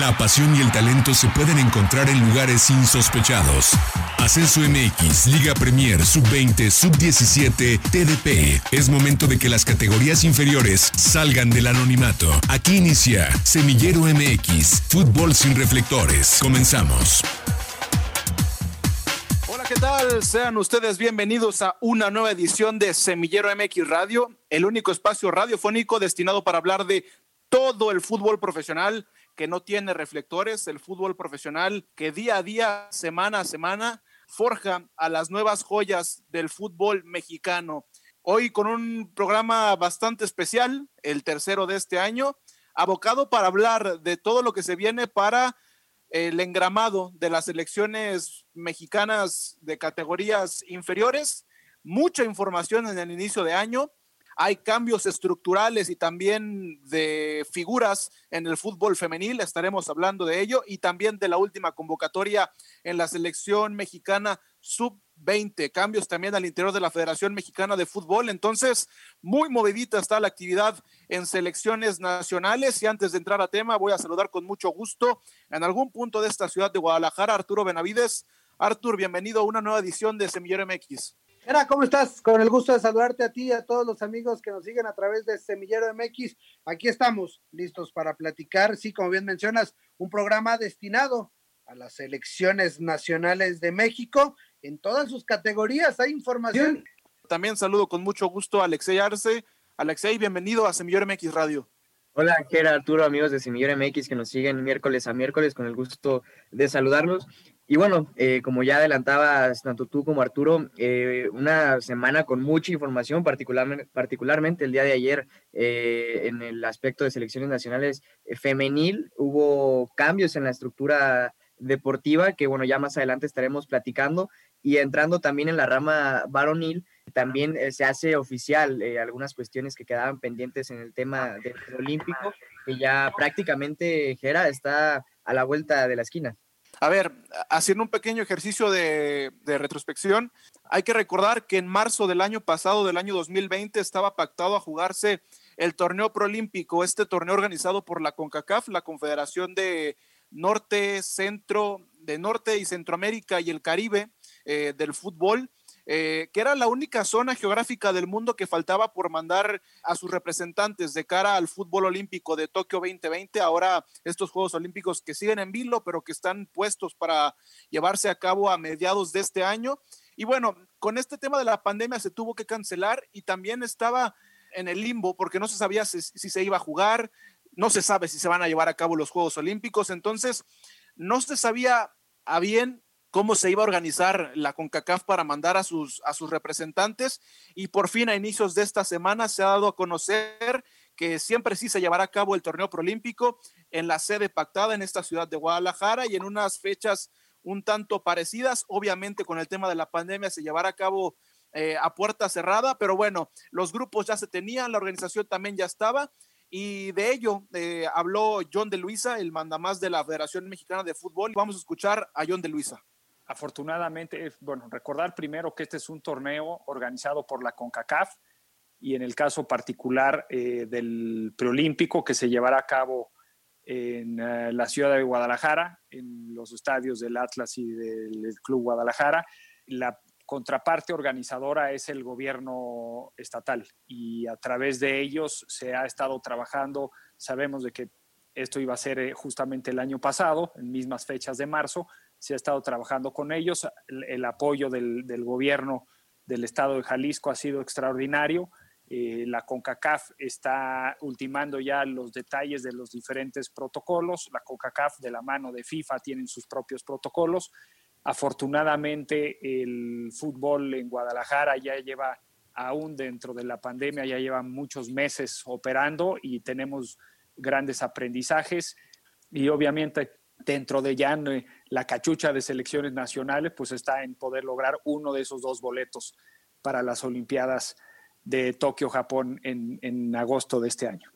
La pasión y el talento se pueden encontrar en lugares insospechados. Ascenso MX, Liga Premier, Sub-20, Sub-17, TDP. Es momento de que las categorías inferiores salgan del anonimato. Aquí inicia Semillero MX, Fútbol sin reflectores. Comenzamos. Hola, ¿qué tal? Sean ustedes bienvenidos a una nueva edición de Semillero MX Radio, el único espacio radiofónico destinado para hablar de todo el fútbol profesional que no tiene reflectores, el fútbol profesional que día a día, semana a semana, forja a las nuevas joyas del fútbol mexicano. Hoy con un programa bastante especial, el tercero de este año, abocado para hablar de todo lo que se viene para el engramado de las elecciones mexicanas de categorías inferiores. Mucha información en el inicio de año hay cambios estructurales y también de figuras en el fútbol femenil, estaremos hablando de ello, y también de la última convocatoria en la selección mexicana sub-20, cambios también al interior de la Federación Mexicana de Fútbol. Entonces, muy movidita está la actividad en selecciones nacionales. Y antes de entrar a tema, voy a saludar con mucho gusto en algún punto de esta ciudad de Guadalajara, Arturo Benavides. Artur, bienvenido a una nueva edición de Semillero MX. Era, ¿cómo estás? Con el gusto de saludarte a ti y a todos los amigos que nos siguen a través de Semillero MX. Aquí estamos, listos para platicar. Sí, como bien mencionas, un programa destinado a las elecciones nacionales de México en todas sus categorías. Hay información. También saludo con mucho gusto a Alexei Arce. Alexei, bienvenido a Semillero MX Radio. Hola, Gera, Arturo, amigos de Semillero MX que nos siguen miércoles a miércoles, con el gusto de saludarlos. Y bueno, eh, como ya adelantabas tanto tú como Arturo, eh, una semana con mucha información, particularmente, particularmente el día de ayer eh, en el aspecto de selecciones nacionales femenil, hubo cambios en la estructura deportiva que bueno, ya más adelante estaremos platicando y entrando también en la rama varonil, también se hace oficial algunas cuestiones que quedaban pendientes en el tema del olímpico, que ya prácticamente Gera está a la vuelta de la esquina. A ver, haciendo un pequeño ejercicio de, retrospección, hay que recordar que en marzo del año pasado, del año 2020, estaba pactado a jugarse el torneo proolímpico, este torneo organizado por la CONCACAF, la Confederación de Norte, Centro, de Norte y Centroamérica y el Caribe eh, del fútbol. Eh, que era la única zona geográfica del mundo que faltaba por mandar a sus representantes de cara al fútbol olímpico de Tokio 2020. Ahora estos Juegos Olímpicos que siguen en vilo, pero que están puestos para llevarse a cabo a mediados de este año. Y bueno, con este tema de la pandemia se tuvo que cancelar y también estaba en el limbo porque no se sabía si, si se iba a jugar, no se sabe si se van a llevar a cabo los Juegos Olímpicos, entonces no se sabía a bien cómo se iba a organizar la CONCACAF para mandar a sus, a sus representantes. Y por fin a inicios de esta semana se ha dado a conocer que siempre sí se llevará a cabo el torneo proolímpico en la sede pactada en esta ciudad de Guadalajara y en unas fechas un tanto parecidas, obviamente con el tema de la pandemia se llevará a cabo eh, a puerta cerrada, pero bueno, los grupos ya se tenían, la organización también ya estaba. Y de ello eh, habló John de Luisa, el mandamás de la Federación Mexicana de Fútbol. Vamos a escuchar a John de Luisa afortunadamente, bueno, recordar primero que este es un torneo organizado por la CONCACAF y en el caso particular eh, del preolímpico que se llevará a cabo en eh, la ciudad de Guadalajara, en los estadios del Atlas y del Club Guadalajara. La contraparte organizadora es el gobierno estatal y a través de ellos se ha estado trabajando, sabemos de que esto iba a ser eh, justamente el año pasado, en mismas fechas de marzo, se ha estado trabajando con ellos. El, apoyo del, gobierno del estado de Jalisco ha sido extraordinario. Eh, la CONCACAF está ultimando ya los detalles de los diferentes protocolos. La CONCACAF de la mano de FIFA tienen sus propios protocolos. Afortunadamente el fútbol en Guadalajara ya lleva, aún dentro de la pandemia, ya lleva muchos meses operando y tenemos grandes aprendizajes. Y obviamente dentro de ya la cachucha de selecciones nacionales, pues está en poder lograr uno de esos dos boletos para las Olimpiadas de Tokio, Japón, en, agosto de este año.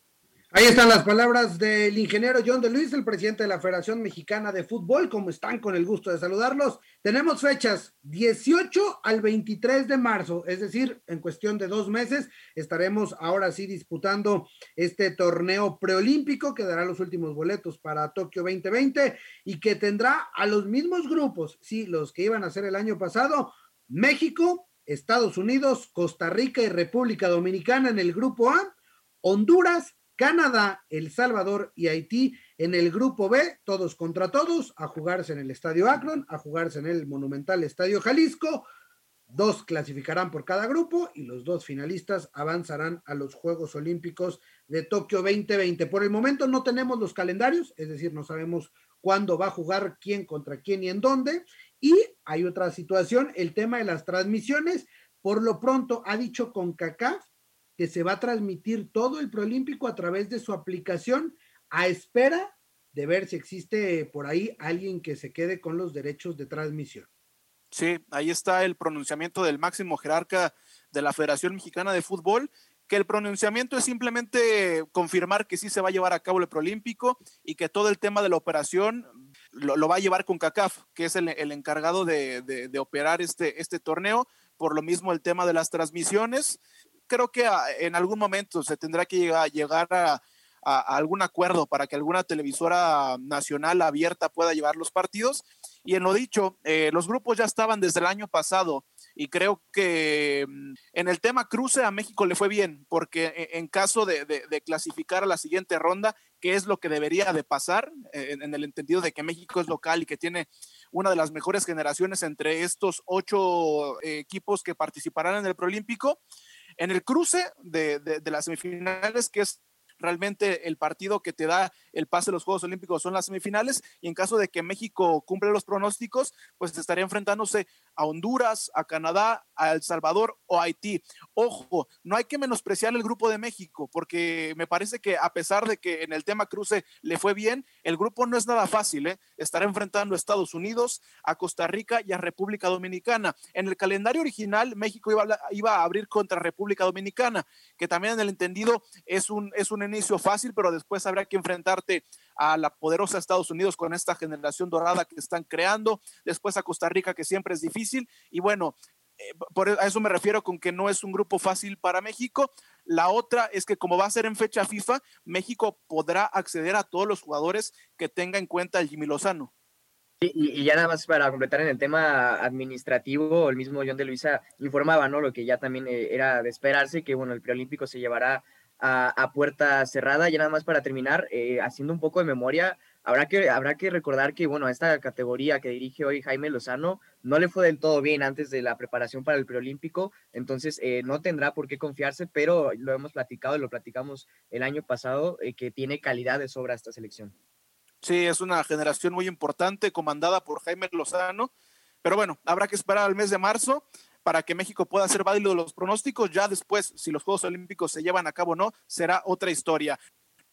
Ahí están las palabras del ingeniero John de Luis, el presidente de la Federación Mexicana de Fútbol. ¿Cómo están? Con el gusto de saludarlos. Tenemos fechas 18 al 23 de marzo, es decir, en cuestión de dos meses estaremos ahora sí disputando este torneo preolímpico que dará los últimos boletos para Tokio 2020 y que tendrá a los mismos grupos, sí, los que iban a ser el año pasado, México, Estados Unidos, Costa Rica y República Dominicana en el grupo A, Honduras, Canadá, El Salvador y Haití en el grupo B, todos contra todos, a jugarse en el Estadio Akron, a jugarse en el monumental Estadio Jalisco. Dos clasificarán por cada grupo y los dos finalistas avanzarán a los Juegos Olímpicos de Tokio 2020. Por el momento no tenemos los calendarios, es decir, no sabemos cuándo va a jugar quién contra quién y en dónde. Y hay otra situación, el tema de las transmisiones. Por lo pronto ha dicho CONCACAF que se va a transmitir todo el proolímpico a través de su aplicación a espera de ver si existe por ahí alguien que se quede con los derechos de transmisión. Sí, ahí está el pronunciamiento del máximo jerarca de la Federación Mexicana de Fútbol, que el pronunciamiento es simplemente confirmar que sí se va a llevar a cabo el proolímpico y que todo el tema de la operación lo, va a llevar con CACAF, que es el, encargado de, de, operar este, este torneo. Por lo mismo el tema de las transmisiones creo que ah, en algún momento se tendrá que llegar, a, algún acuerdo para que alguna televisora nacional abierta pueda llevar los partidos. Y en lo dicho, eh, los grupos ya estaban desde el año pasado y creo que mm, en el tema cruce a México le fue bien, porque e, en caso de, clasificar a la siguiente ronda, que es lo que debería de pasar, eh, en, el entendido de que México es local y que tiene una de las mejores generaciones entre estos ocho eh, equipos que participarán en el Proolímpico, en el cruce de, de, las semifinales, que es realmente el partido que te da el pase a los Juegos Olímpicos son las semifinales y en caso de que México cumpla los pronósticos, pues estaría enfrentándose a Honduras, a Canadá, a El Salvador o a Haití. Ojo, no hay que menospreciar el grupo de México porque me parece que a pesar de que en el tema cruce le fue bien, el grupo no es nada fácil, ¿eh? Estará enfrentando a Estados Unidos, a Costa Rica y a República Dominicana. En el calendario original, México iba a, iba a abrir contra República Dominicana, que también en el entendido es un, es un inicio fácil, pero después habrá que enfrentarte a la poderosa Estados Unidos con esta generación dorada que están creando, después a Costa Rica, que siempre es difícil, y bueno, eh, por a eso me refiero con que no es un grupo fácil para México. La otra es que como va a ser en fecha FIFA, México podrá acceder a todos los jugadores que tenga en cuenta el Jimmy Lozano. Y, ya nada más para completar en el tema administrativo, el mismo John de Luisa informaba, ¿no? Lo que ya también eh, era de esperarse, que bueno, el preolímpico se llevará a, puerta cerrada. Ya nada más para terminar, eh, haciendo un poco de memoria, habrá que, habrá que recordar que, bueno, esta categoría que dirige hoy Jaime Lozano no le fue del todo bien antes de la preparación para el preolímpico, entonces eh, no tendrá por qué confiarse, pero lo hemos platicado y lo platicamos el año pasado, eh, que tiene calidad de sobra esta selección. Sí, es una generación muy importante, comandada por Jaime Lozano, pero bueno, habrá que esperar al mes de marzo para que México pueda hacer válido los pronósticos. Ya después, si los Juegos Olímpicos se llevan a cabo o no, será otra historia.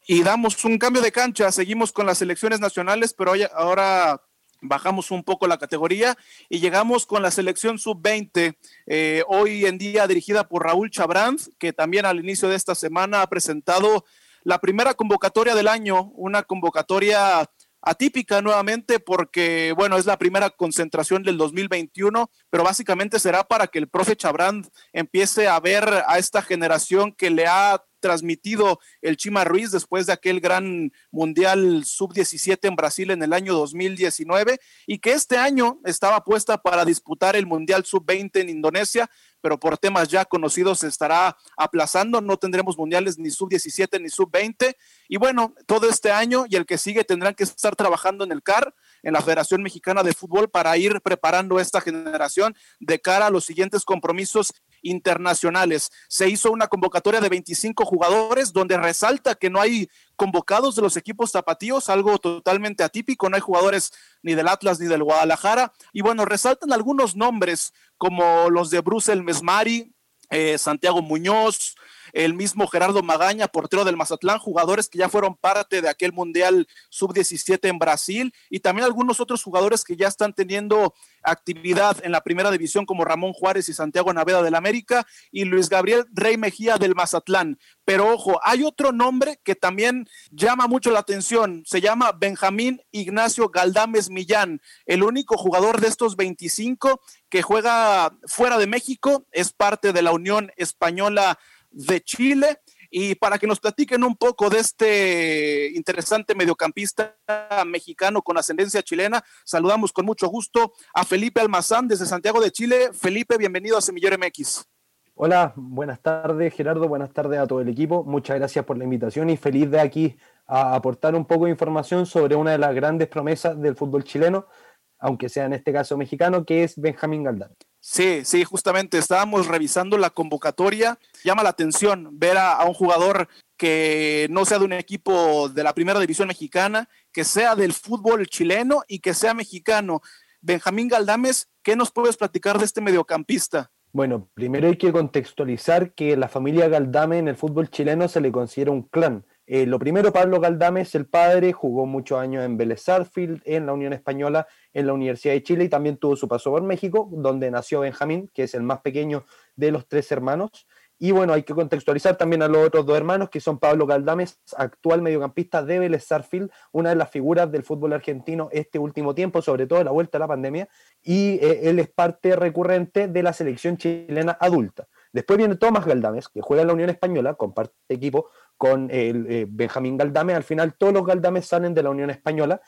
Y damos un cambio de cancha, seguimos con las selecciones nacionales, pero hoy, ahora bajamos un poco la categoría y llegamos con la selección sub-20, eh, hoy en día dirigida por Raúl Chabrán, que también al inicio de esta semana ha presentado la primera convocatoria del año, una convocatoria atípica nuevamente porque, bueno, es la primera concentración del 2021, pero básicamente será para que el profe Chabrán empiece a ver a esta generación que le ha transmitido el Chima Ruiz después de aquel gran Mundial Sub-17 en Brasil en el año 2019 y que este año estaba puesta para disputar el Mundial Sub-20 en Indonesia, pero por temas ya conocidos se estará aplazando, no tendremos mundiales ni sub-17 ni sub-20. Y bueno, todo este año y el que sigue tendrán que estar trabajando en el CAR, en la Federación Mexicana de Fútbol, para ir preparando esta generación de cara a los siguientes compromisos internacionales. Se hizo una convocatoria de 25 jugadores donde resalta que no hay convocados de los equipos tapatíos, algo totalmente atípico, no hay jugadores ni del Atlas ni del Guadalajara. Y bueno, resaltan algunos nombres como los de Bruce Mesmari, eh, Santiago Muñoz, el mismo Gerardo Magaña, portero del Mazatlán, jugadores que ya fueron parte de aquel Mundial Sub-17 en Brasil y también algunos otros jugadores que ya están teniendo actividad en la primera división como Ramón Juárez y Santiago Naveda del América y Luis Gabriel Rey Mejía del Mazatlán. Pero ojo, hay otro nombre que también llama mucho la atención, se llama Benjamín Ignacio Galdames Millán, el único jugador de estos 25 que juega fuera de México, es parte de la Unión Española de Chile. Y para que nos platiquen un poco de este interesante mediocampista mexicano con ascendencia chilena, saludamos con mucho gusto a Felipe Almazán desde Santiago de Chile. Felipe, bienvenido a Semillero MX. Hola, buenas tardes Gerardo, buenas tardes a todo el equipo. Muchas gracias por la invitación y feliz de aquí a aportar un poco de información sobre una de las grandes promesas del fútbol chileno, aunque sea en este caso mexicano, que es Benjamín Galdán. Sí, sí, justamente estábamos revisando la convocatoria. Llama la atención ver a, un jugador que no sea de un equipo de la primera división mexicana, que sea del fútbol chileno y que sea mexicano. Benjamín Galdames, ¿qué nos puedes platicar de este mediocampista? Bueno, primero hay que contextualizar que la familia Galdame en el fútbol chileno se le considera un clan. Eh, lo primero, Pablo Galdames, el padre, jugó muchos años en Vélez Sarfield, en la Unión Española, en la Universidad de Chile y también tuvo su paso por México, donde nació Benjamín, que es el más pequeño de los tres hermanos. Y bueno, hay que contextualizar también a los otros dos hermanos, que son Pablo Galdames, actual mediocampista de Vélez Sarfield, una de las figuras del fútbol argentino este último tiempo, sobre todo a la vuelta a la pandemia, y eh, él es parte recurrente de la selección chilena adulta. Después viene Tomás Galdames, que juega en la Unión Española, comparte equipo con eh, Benjamín Galdame. Al final todos los Galdames salen de la Unión Española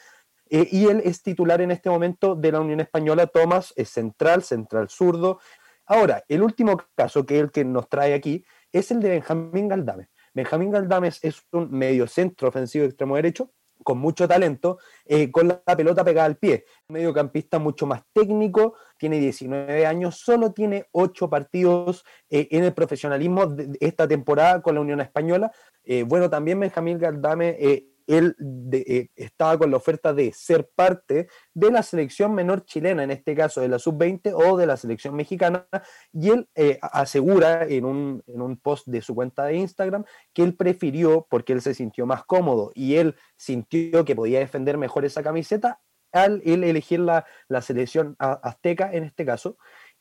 eh, y él es titular en este momento de la Unión Española. Tomás es central, central zurdo. Ahora, el último caso que el que nos trae aquí es el de Benjamín Galdames. Benjamín Galdames es un medio centro ofensivo extremo derecho con mucho talento, eh, con la pelota pegada al pie. Mediocampista mucho más técnico, tiene 19 años, solo tiene 8 partidos eh, en el profesionalismo de esta temporada con la Unión Española. Eh, bueno, también Benjamín Galdame él eh, estaba con la oferta de ser parte de la selección menor chilena, en este caso de la sub-20 o de la selección mexicana, y él eh, asegura en un, en un post de su cuenta de Instagram que él prefirió, porque él se sintió más cómodo y él sintió que podía defender mejor esa camiseta, al él elegir la, la selección azteca en este caso.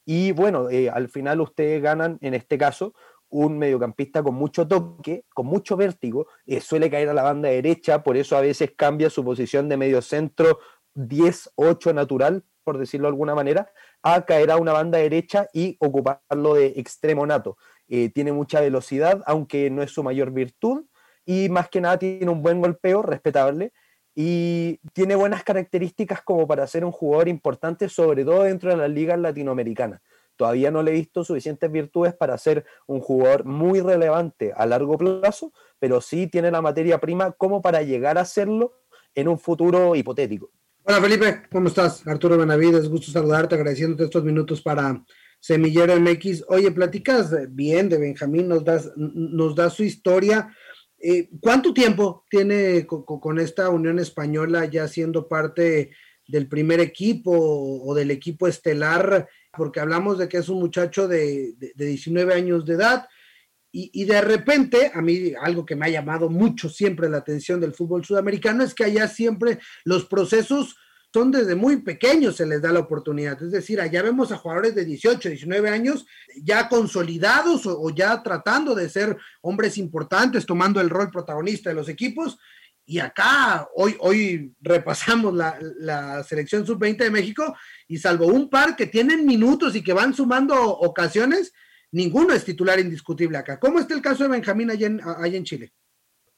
Y bueno, eh, al final ustedes ganan en este caso un mediocampista con mucho toque, con mucho vértigo, eh, suele caer a la banda derecha, por eso a veces cambia su posición de medio centro 10-8 natural, por decirlo de alguna manera, a caer a una banda derecha y ocuparlo de extremo nato. Eh, tiene mucha velocidad, aunque no es su mayor virtud, y más que nada tiene un buen golpeo, respetable, y tiene buenas características como para ser un jugador importante, sobre todo dentro de las ligas latinoamericanas. Todavía no le he visto suficientes virtudes para ser un jugador muy relevante a largo plazo, pero sí tiene la materia prima como para llegar a serlo en un futuro hipotético. Hola Felipe, ¿cómo estás? Arturo Benavides, gusto saludarte, agradeciéndote estos minutos para Semillero MX. Oye, platicas bien de Benjamín, nos das, su historia. Eh, ¿Cuánto tiempo tiene con, esta Unión Española ya siendo parte del primer equipo o del equipo estelar? Porque hablamos de que es un muchacho de, 19 años de edad y, de repente, a mí algo que me ha llamado mucho siempre la atención del fútbol sudamericano es que allá siempre los procesos son desde muy pequeños se les da la oportunidad. Es decir, allá vemos a jugadores de 18, 19 años ya consolidados o, ya tratando de ser hombres importantes, tomando el rol protagonista de los equipos. Y acá, hoy, hoy repasamos la, la selección sub-20 de México y salvo un par que tienen minutos y que van sumando ocasiones, ninguno es titular indiscutible acá. ¿Cómo está el caso de Benjamín allá en, Chile?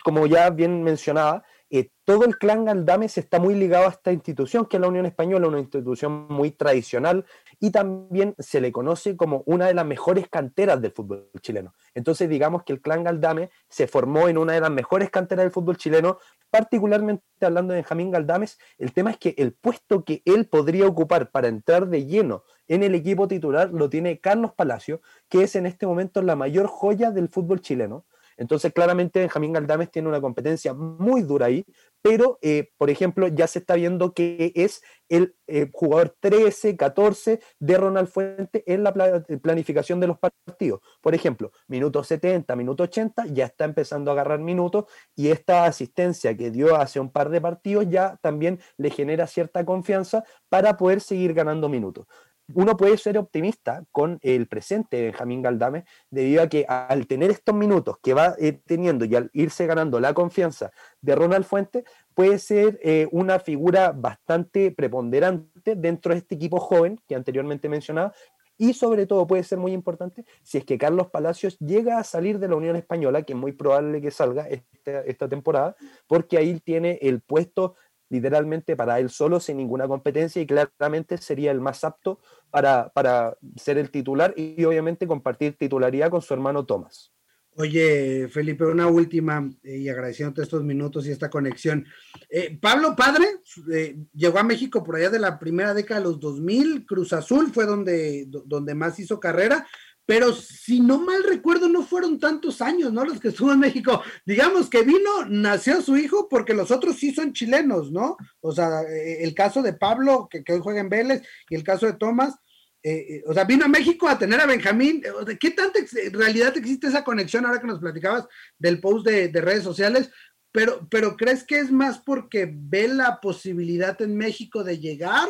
Como ya bien mencionaba, eh, todo el clan Galdames está muy ligado a esta institución, que es la Unión Española, una institución muy tradicional y también se le conoce como una de las mejores canteras del fútbol chileno. Entonces, digamos que el clan Galdame se formó en una de las mejores canteras del fútbol chileno, particularmente hablando de Benjamín Galdames. El tema es que el puesto que él podría ocupar para entrar de lleno en el equipo titular lo tiene Carlos Palacio, que es en este momento la mayor joya del fútbol chileno Entonces, claramente Benjamín Galdames tiene una competencia muy dura ahí, pero, eh, por ejemplo, ya se está viendo que es el eh, jugador 13, 14 de Ronald Fuente en la planificación de los partidos. Por ejemplo, minuto 70, minuto 80, ya está empezando a agarrar minutos y esta asistencia que dio hace un par de partidos ya también le genera cierta confianza para poder seguir ganando minutos uno puede ser optimista con el presente de Benjamín Galdame, debido a que al tener estos minutos que va eh, teniendo y al irse ganando la confianza de Ronald Fuente, puede ser eh, una figura bastante preponderante dentro de este equipo joven que anteriormente mencionaba. Y sobre todo puede ser muy importante si es que Carlos Palacios llega a salir de la Unión Española, que es muy probable que salga esta, esta temporada, porque ahí tiene el puesto literalmente para él solo, sin ninguna competencia, y claramente sería el más apto para, para ser el titular y obviamente compartir titularidad con su hermano Tomás. Oye, Felipe, una última eh, y agradeciéndote estos minutos y esta conexión. Eh, Pablo Padre eh, llegó a México por allá de la primera década de los 2000, Cruz Azul fue donde, donde más hizo carrera, pero si no mal recuerdo, no fueron tantos años, ¿no? Los que estuvo en México. Digamos que vino, nació su hijo, porque los otros sí son chilenos, ¿no? O sea, eh, el caso de Pablo, que, hoy juega en Vélez, y el caso de Tomás, eh, eh, o sea, vino a México a tener a Benjamín. ¿Qué tanta realidad existe esa conexión ahora que nos platicabas del post de, de redes sociales? Pero, pero ¿crees que es más porque ve la posibilidad en México de llegar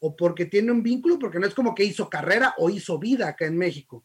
o porque tiene un vínculo? Porque no es como que hizo carrera o hizo vida acá en México.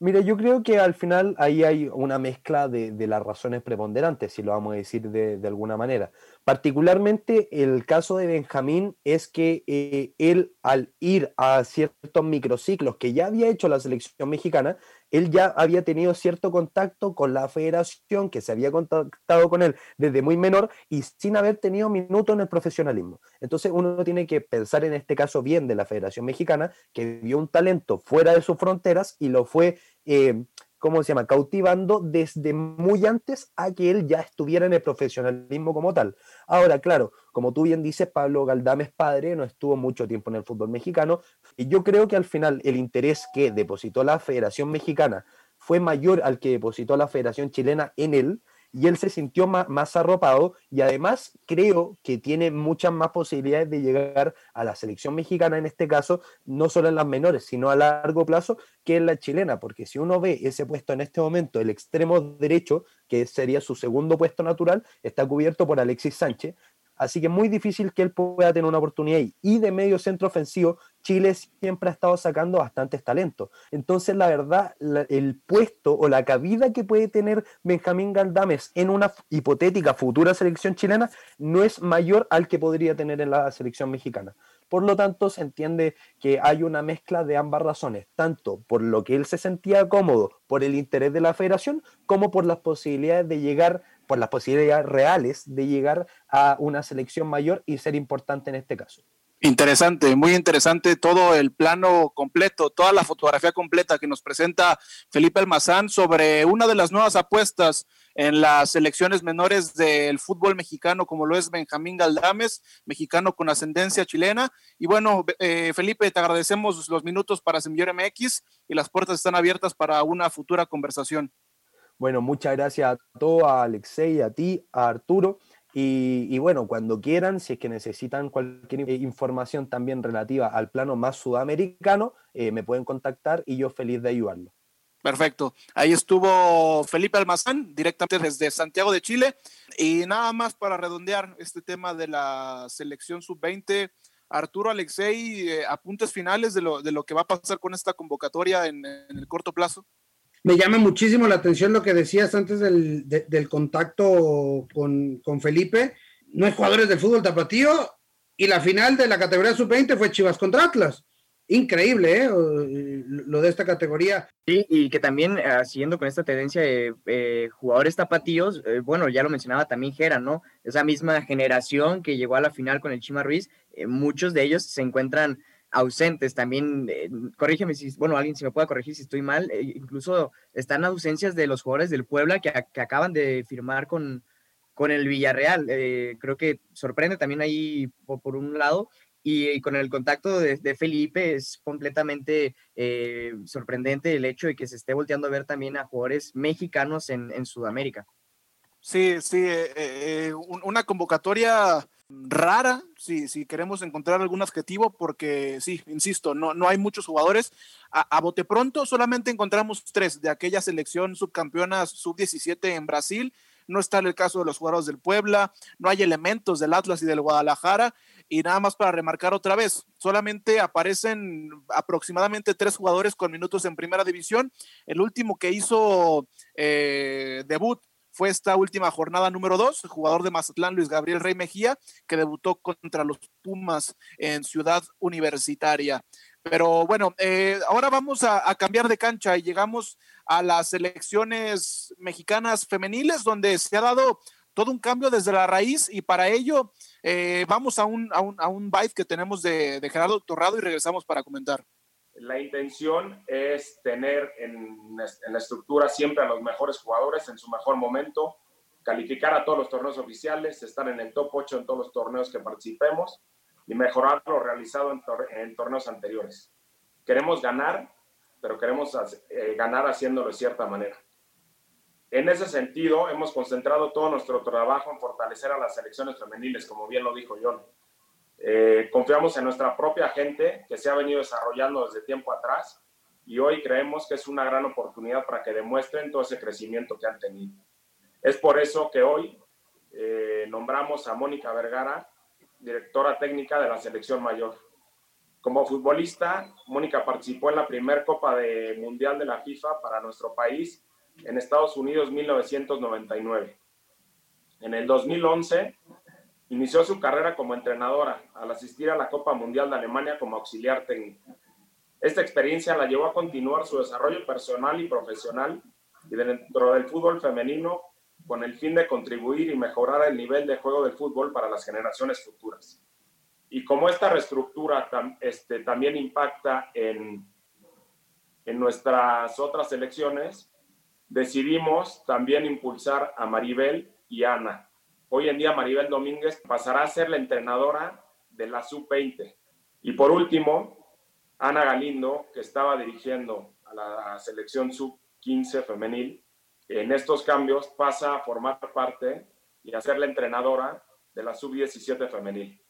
Mira, yo creo que al final ahí hay una mezcla de, las razones preponderantes, si lo vamos a decir de, alguna manera. Particularmente el caso de Benjamín es que eh, él al ir a ciertos microciclos que ya había hecho la selección mexicana, él ya había tenido cierto contacto con la federación, que se había contactado con él desde muy menor y sin haber tenido minuto en el profesionalismo. Entonces uno tiene que pensar en este caso bien de la Federación Mexicana, que vio un talento fuera de sus fronteras y lo fue eh, ¿cómo se llama?, cautivando desde muy antes a que él ya estuviera en el profesionalismo como tal. Ahora, claro, como tú bien dices, Pablo Galdames padre no estuvo mucho tiempo en el fútbol mexicano y yo creo que al final el interés que depositó la Federación Mexicana fue mayor al que depositó la Federación Chilena en él, y él se sintió más, arropado y además creo que tiene muchas más posibilidades de llegar a la selección mexicana en este caso, no solo en las menores, sino a largo plazo que en la chilena, porque si uno ve ese puesto en este momento, el extremo derecho, que sería su segundo puesto natural, está cubierto por Alexis Sánchez, Así que muy difícil que él pueda tener una oportunidad ahí. Y de medio centro ofensivo, Chile siempre ha estado sacando bastantes talentos. Entonces, la verdad, el puesto o la cabida que puede tener Benjamín Galdames en una hipotética futura selección chilena no es mayor al que podría tener en la selección mexicana. Por lo tanto, se entiende que hay una mezcla de ambas razones, tanto por lo que él se sentía cómodo por el interés de la federación, como por las posibilidades de llegar por las posibilidades reales de llegar a una selección mayor y ser importante en este caso. Interesante, muy interesante todo el plano completo, toda la fotografía completa que nos presenta Felipe Almazán sobre una de las nuevas apuestas en las selecciones menores del fútbol mexicano, como lo es Benjamín Galdames, mexicano con ascendencia chilena. Y bueno, eh, Felipe, te agradecemos los minutos para Semillero MX y las puertas están abiertas para una futura conversación. Bueno, muchas gracias a todos, a Alexei, a ti, a Arturo. Y, bueno, cuando quieran, si es que necesitan cualquier información también relativa al plano más sudamericano, eh, me pueden contactar y yo feliz de ayudarlo. Perfecto. Ahí estuvo Felipe Almazán, directamente desde Santiago de Chile. Y nada más para redondear este tema de la selección sub-20. Arturo Alexei, eh, apuntes finales de lo, de lo que va a pasar con esta convocatoria en el corto plazo me llama muchísimo la atención lo que decías antes del, del contacto con, con, Felipe. No hay jugadores del fútbol tapatío y la final de la categoría sub-20 fue Chivas contra Atlas. Increíble, ¿eh? Lo de esta categoría. Sí, y que también, ah, siguiendo con esta tendencia de eh, jugadores tapatíos, eh, bueno, ya lo mencionaba también Gera, ¿no? Esa misma generación que llegó a la final con el Chima Ruiz, eh, muchos de ellos se encuentran ausentes también, eh, corrígeme si, bueno, alguien si me puede corregir si estoy mal, eh, incluso están ausencias de los jugadores del Puebla que, acaban de firmar con, con el Villarreal. Eh, creo que sorprende también ahí por, un lado. Y, con el contacto de, Felipe es completamente eh, sorprendente el hecho de que se esté volteando a ver también a jugadores mexicanos en, en Sudamérica. Sí, sí, eh, eh, una convocatoria rara, si, si queremos encontrar algún adjetivo, porque sí, insisto, no, no hay muchos jugadores. A, a bote pronto solamente encontramos tres de aquella selección subcampeona sub-17 en Brasil. No está en el caso de los jugadores del Puebla, no hay elementos del Atlas y del Guadalajara. Y nada más para remarcar otra vez, solamente aparecen aproximadamente tres jugadores con minutos en primera división. El último que hizo eh, debut fue esta última jornada número dos, el jugador de Mazatlán, Luis Gabriel Rey Mejía, que debutó contra los Pumas en Ciudad Universitaria. Pero bueno, eh, ahora vamos a, cambiar de cancha y llegamos a las selecciones mexicanas femeniles, donde se ha dado todo un cambio desde la raíz y para ello eh, vamos a un, a, un, a un que tenemos de, de Gerardo Torrado y regresamos para comentar. La intención es tener en, la estructura siempre a los mejores jugadores en su mejor momento, calificar a todos los torneos oficiales, estar en el top 8 en todos los torneos que participemos y mejorar lo realizado en, torneos anteriores. Queremos ganar, pero queremos eh, ganar haciéndolo de cierta manera. En ese sentido, hemos concentrado todo nuestro trabajo en fortalecer a las selecciones femeniles, como bien lo dijo John eh, confiamos en nuestra propia gente que se ha venido desarrollando desde tiempo atrás y hoy creemos que es una gran oportunidad para que demuestren todo ese crecimiento que han tenido. Es por eso que hoy eh, nombramos a Mónica Vergara, directora técnica de la selección mayor. Como futbolista, Mónica participó en la primera Copa de Mundial de la FIFA para nuestro país en Estados Unidos 1999. En el 2011 Inició su carrera como entrenadora al asistir a la Copa Mundial de Alemania como auxiliar técnico. Esta experiencia la llevó a continuar su desarrollo personal y profesional y dentro del fútbol femenino con el fin de contribuir y mejorar el nivel de juego del fútbol para las generaciones futuras. Y como esta reestructura este, también impacta en, en nuestras otras elecciones, decidimos también impulsar a Maribel y Ana, Hoy en día Maribel Domínguez pasará a ser la entrenadora de la sub-20. Y por último, Ana Galindo, que estaba dirigiendo a la selección sub-15 femenil, en estos cambios pasa a formar parte y a ser la entrenadora de la sub-17 femenil.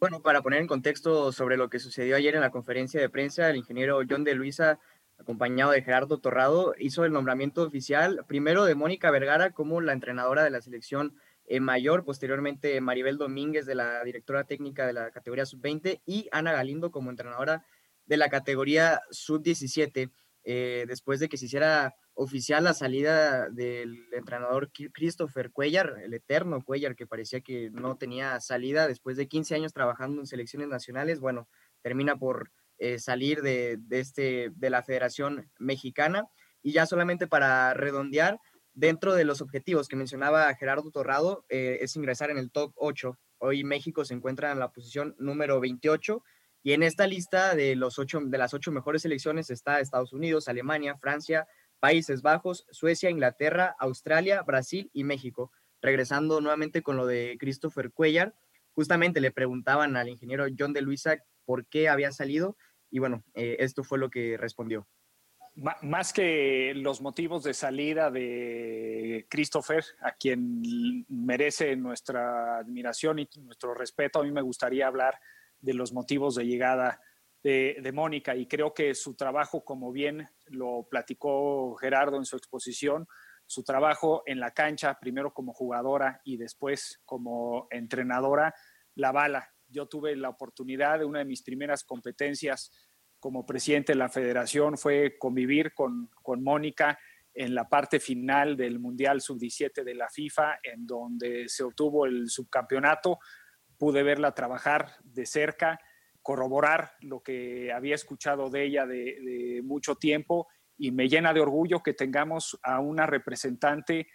Bueno, para poner en contexto sobre lo que sucedió ayer en la conferencia de prensa, el ingeniero John de Luisa acompañado de Gerardo Torrado, hizo el nombramiento oficial primero de Mónica Vergara como la entrenadora de la selección eh, mayor, posteriormente Maribel Domínguez de la directora técnica de la categoría sub-20 y Ana Galindo como entrenadora de la categoría sub-17, eh, después de que se hiciera oficial la salida del entrenador Christopher Cuellar, el eterno Cuellar que parecía que no tenía salida después de 15 años trabajando en selecciones nacionales, bueno, termina por eh, salir de, este, de la Federación Mexicana. Y ya solamente para redondear, dentro de los objetivos que mencionaba Gerardo Torrado, eh, es ingresar en el top 8. Hoy México se encuentra en la posición número 28 y en esta lista de, los ocho, de las ocho mejores selecciones está Estados Unidos, Alemania, Francia, Países Bajos, Suecia, Inglaterra, Australia, Brasil y México. Regresando nuevamente con lo de Christopher Cuellar, justamente le preguntaban al ingeniero John de Luisa por qué había salido y bueno, eh, esto fue lo que respondió. Más que los motivos de salida de Christopher, a quien merece nuestra admiración y nuestro respeto, a mí me gustaría hablar de los motivos de llegada de, de, Mónica y creo que su trabajo, como bien lo platicó Gerardo en su exposición, su trabajo en la cancha, primero como jugadora y después como entrenadora, la bala yo tuve la oportunidad de una de mis primeras competencias como presidente de la federación fue convivir con, con Mónica en la parte final del Mundial Sub-17 de la FIFA, en donde se obtuvo el subcampeonato. Pude verla trabajar de cerca, corroborar lo que había escuchado de ella de, de mucho tiempo y me llena de orgullo que tengamos a una representante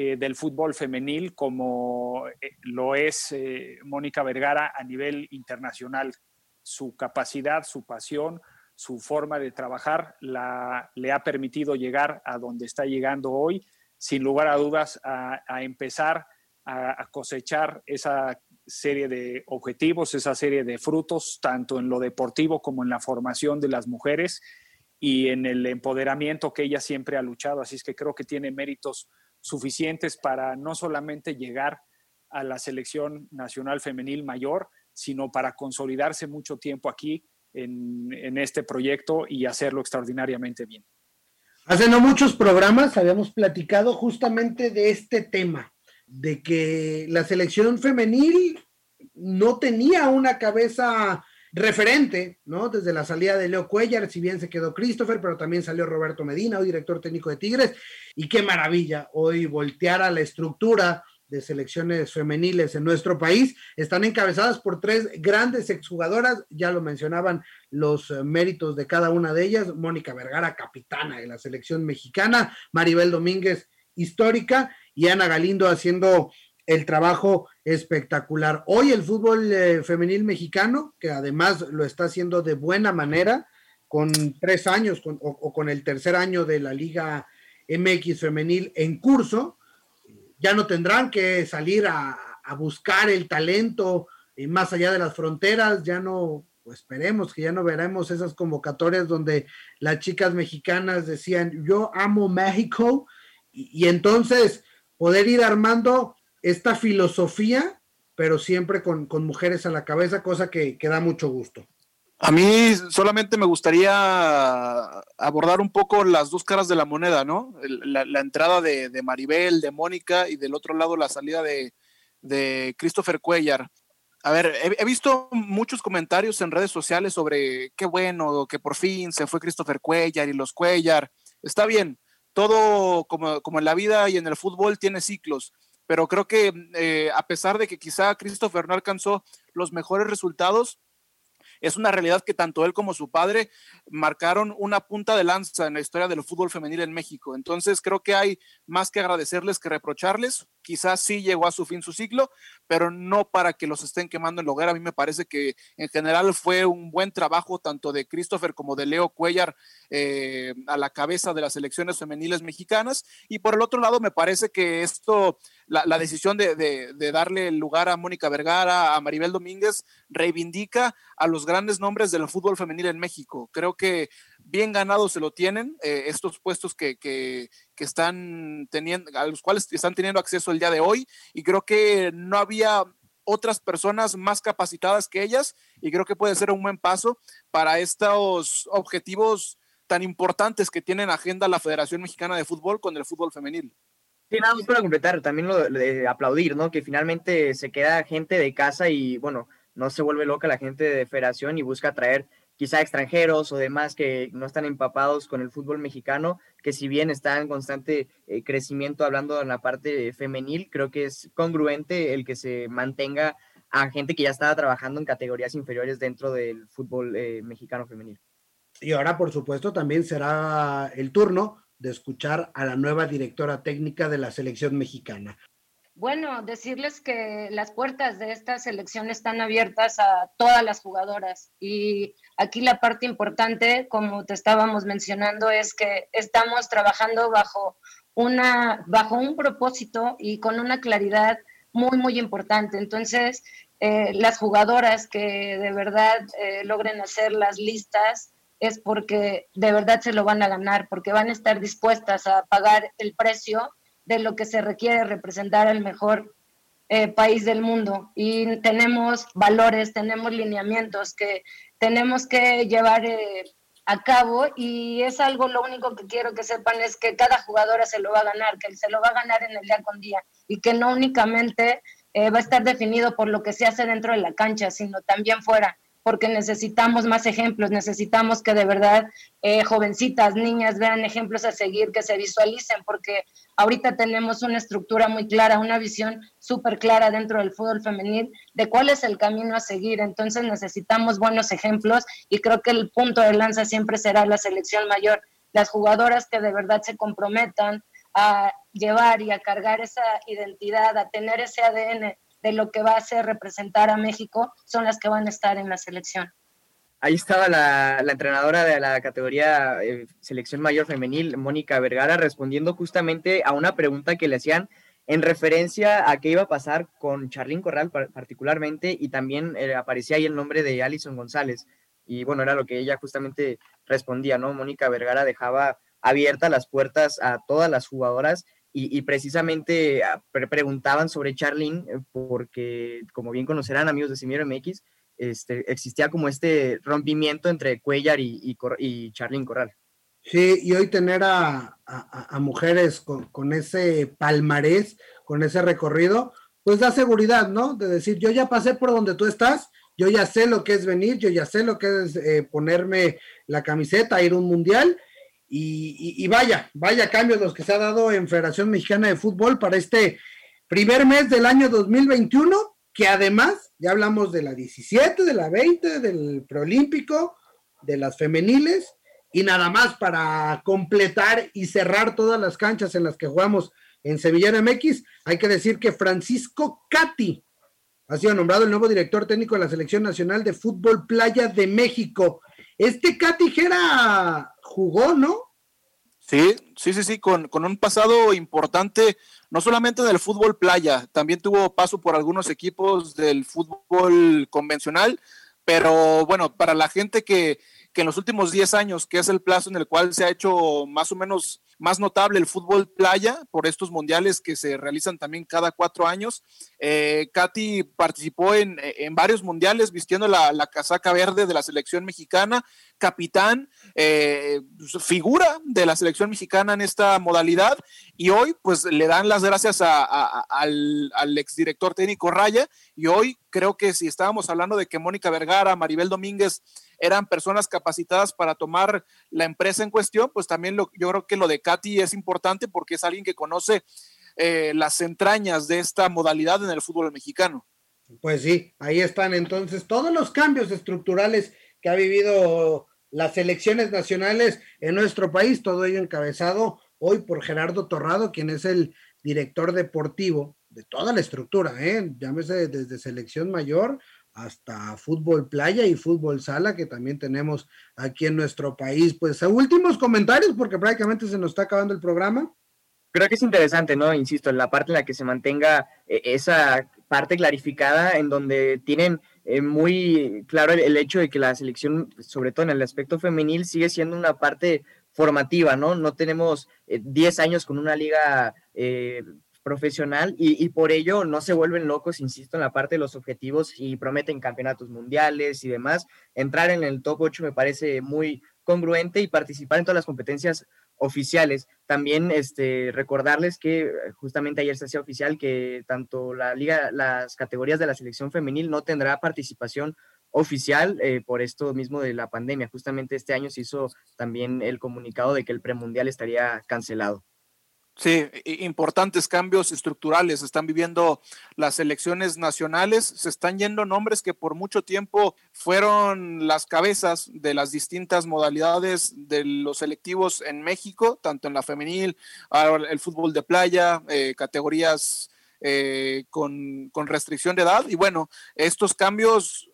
eh, del fútbol femenil como eh, lo es eh, Mónica Vergara a nivel internacional. Su capacidad, su pasión, su forma de trabajar la, le ha permitido llegar a donde está llegando hoy, sin lugar a dudas, a, empezar a, cosechar esa serie de objetivos, esa serie de frutos, tanto en lo deportivo como en la formación de las mujeres y en el empoderamiento que ella siempre ha luchado. Así es que creo que tiene méritos suficientes para no solamente llegar a la selección nacional femenil mayor, sino para consolidarse mucho tiempo aquí en, este proyecto y hacerlo extraordinariamente bien. Hace no muchos programas habíamos platicado justamente de este tema, de que la selección femenil no tenía una cabeza referente, ¿no? Desde la salida de Leo Cuellar, si bien se quedó Christopher, pero también salió Roberto Medina, hoy director técnico de Tigres, y qué maravilla hoy voltear a la estructura de selecciones femeniles en nuestro país. Están encabezadas por tres grandes exjugadoras, ya lo mencionaban los méritos de cada una de ellas, Mónica Vergara, capitana de la selección mexicana, Maribel Domínguez, histórica, y Ana Galindo haciendo el trabajo espectacular. Hoy el fútbol eh, femenil mexicano, que además lo está haciendo de buena manera, con tres años o, con el tercer año de la Liga MX femenil en curso, ya no tendrán que salir a, buscar el talento eh, más allá de las fronteras, ya no, esperemos que ya no veremos esas convocatorias donde las chicas mexicanas decían, yo amo México, y entonces poder ir armando esta filosofía, pero siempre con, mujeres a la cabeza, cosa que, da mucho gusto. A mí solamente me gustaría abordar un poco las dos caras de la moneda, ¿no? La, entrada de, Maribel, de Mónica y del otro lado la salida de, Christopher Cuellar. A ver, he, visto muchos comentarios en redes sociales sobre qué bueno que por fin se fue Christopher Cuellar y los Cuellar. Está bien, todo como, como en la vida y en el fútbol tiene ciclos pero creo que eh, a pesar de que quizá Christopher no alcanzó los mejores resultados, es una realidad que tanto él como su padre marcaron una punta de lanza en la historia del fútbol femenil en México. Entonces creo que hay más que agradecerles que reprocharles. Quizás sí llegó a su fin su ciclo, pero no para que los estén quemando en la hoguera. A mí me parece que en general fue un buen trabajo tanto de Christopher como de Leo Cuellar eh, a la cabeza de las selecciones femeniles mexicanas. Y por el otro lado, me parece que esto, la, decisión de, de darle el lugar a Mónica Vergara, a Maribel Domínguez, reivindica a los grandes nombres del fútbol femenil en México. Creo que bien ganados se lo tienen, eh, estos puestos que, que, que, están teniendo, a los cuales están teniendo acceso el día de hoy, y creo que no había otras personas más capacitadas que ellas, y creo que puede ser un buen paso para estos objetivos tan importantes que tiene en agenda la Federación Mexicana de Fútbol con el fútbol femenil. Sí, nada más para completar, también lo de aplaudir, ¿no? Que finalmente se queda gente de casa y, bueno, no se vuelve loca la gente de federación y busca traer quizá extranjeros o demás que no están empapados con el fútbol mexicano, que si bien está en constante eh, crecimiento hablando en la parte femenil, creo que es congruente el que se mantenga a gente que ya estaba trabajando en categorías inferiores dentro del fútbol eh, mexicano femenil. Y ahora, por supuesto, también será el turno de escuchar a la nueva directora técnica de la selección mexicana. Bueno, decirles que las puertas de esta selección están abiertas a todas las jugadoras y aquí la parte importante, como te estábamos mencionando, es que estamos trabajando bajo una bajo un propósito y con una claridad muy muy importante. Entonces, eh, las jugadoras que de verdad eh, logren hacer las listas es porque de verdad se lo van a ganar, porque van a estar dispuestas a pagar el precio de lo que se requiere representar al mejor eh, país del mundo. Y tenemos valores, tenemos lineamientos que tenemos que llevar eh, a cabo y es algo, lo único que quiero que sepan es que cada jugadora se lo va a ganar, que se lo va a ganar en el día con día y que no únicamente eh, va a estar definido por lo que se hace dentro de la cancha, sino también fuera porque necesitamos más ejemplos, necesitamos que de verdad eh, jovencitas, niñas vean ejemplos a seguir, que se visualicen, porque ahorita tenemos una estructura muy clara, una visión súper clara dentro del fútbol femenil de cuál es el camino a seguir. Entonces necesitamos buenos ejemplos y creo que el punto de lanza siempre será la selección mayor, las jugadoras que de verdad se comprometan a llevar y a cargar esa identidad, a tener ese ADN lo que va a ser representar a México son las que van a estar en la selección. Ahí estaba la, entrenadora de la categoría eh, selección mayor femenil, Mónica Vergara, respondiendo justamente a una pregunta que le hacían en referencia a qué iba a pasar con Charlín Corral particularmente y también eh, aparecía ahí el nombre de Alison González. Y bueno, era lo que ella justamente respondía, ¿no? Mónica Vergara dejaba abiertas las puertas a todas las jugadoras y, precisamente ah, preguntaban sobre Charlín eh, porque, como bien conocerán amigos de Semillero MX, este, existía como este rompimiento entre Cuellar y, y, Corral. Sí, y hoy tener a, mujeres con, ese palmarés, con ese recorrido, pues da seguridad, ¿no? De decir, yo ya pasé por donde tú estás, yo ya sé lo que es venir, yo ya sé lo que es eh, ponerme la camiseta, ir a un mundial, y, vaya, vaya cambios los que se ha dado en Federación Mexicana de Fútbol para este primer mes del año 2021, que además, ya hablamos de la 17, de la 20, del preolímpico, de las femeniles, y nada más para completar y cerrar todas las canchas en las que jugamos en Sevilla MX, hay que decir que Francisco Cati ha sido nombrado el nuevo director técnico de la Selección Nacional de Fútbol Playa de México. Este Cati Jera jugó, ¿no? Sí, sí, sí, sí, con, con, un pasado importante, no solamente del fútbol playa, también tuvo paso por algunos equipos del fútbol convencional, pero bueno, para la gente que, que en los últimos 10 años, que es el plazo en el cual se ha hecho más o menos más notable el fútbol playa por estos mundiales que se realizan también cada cuatro años. Eh, Katy participó en, varios mundiales vistiendo la, casaca verde de la selección mexicana, capitán, eh, figura de la selección mexicana en esta modalidad y hoy pues le dan las gracias al, al exdirector técnico Raya y hoy creo que si estábamos hablando de que Mónica Vergara, Maribel Domínguez eran personas capacitadas para tomar la empresa en cuestión, pues también lo, yo creo que lo de Katy es importante porque es alguien que conoce eh, las entrañas de esta modalidad en el fútbol mexicano. Pues sí, ahí están entonces todos los cambios estructurales que ha vivido las elecciones nacionales en nuestro país, todo ello encabezado hoy por Gerardo Torrado, quien es el director deportivo de toda la estructura, ¿eh? llámese desde selección mayor hasta fútbol playa y fútbol sala que también tenemos aquí en nuestro país. Pues últimos comentarios porque prácticamente se nos está acabando el programa. Creo que es interesante, ¿no? Insisto, en la parte en la que se mantenga eh, esa parte clarificada en donde tienen eh, muy claro el, hecho de que la selección, sobre todo en el aspecto femenil, sigue siendo una parte formativa, ¿no? No tenemos 10 eh, años con una liga profesional y, por ello no se vuelven locos, insisto, en la parte de los objetivos y prometen campeonatos mundiales y demás. Entrar en el top 8 me parece muy congruente y participar en todas las competencias oficiales. También este, recordarles que justamente ayer se hacía oficial que tanto la liga, las categorías de la selección femenil no tendrá participación oficial eh, por esto mismo de la pandemia. Justamente este año se hizo también el comunicado de que el premundial estaría cancelado. Sí, importantes cambios estructurales están viviendo las elecciones nacionales. Se están yendo nombres que por mucho tiempo fueron las cabezas de las distintas modalidades de los selectivos en México, tanto en la femenil, el fútbol de playa, eh, categorías eh, con, con restricción de edad. Y bueno, estos cambios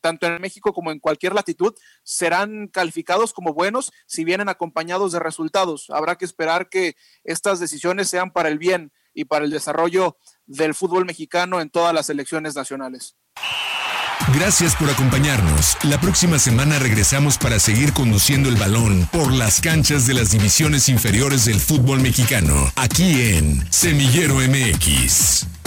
tanto en México como en cualquier latitud, serán calificados como buenos si vienen acompañados de resultados. Habrá que esperar que estas decisiones sean para el bien y para el desarrollo del fútbol mexicano en todas las elecciones nacionales. Gracias por acompañarnos. La próxima semana regresamos para seguir conduciendo el balón por las canchas de las divisiones inferiores del fútbol mexicano, aquí en Semillero MX.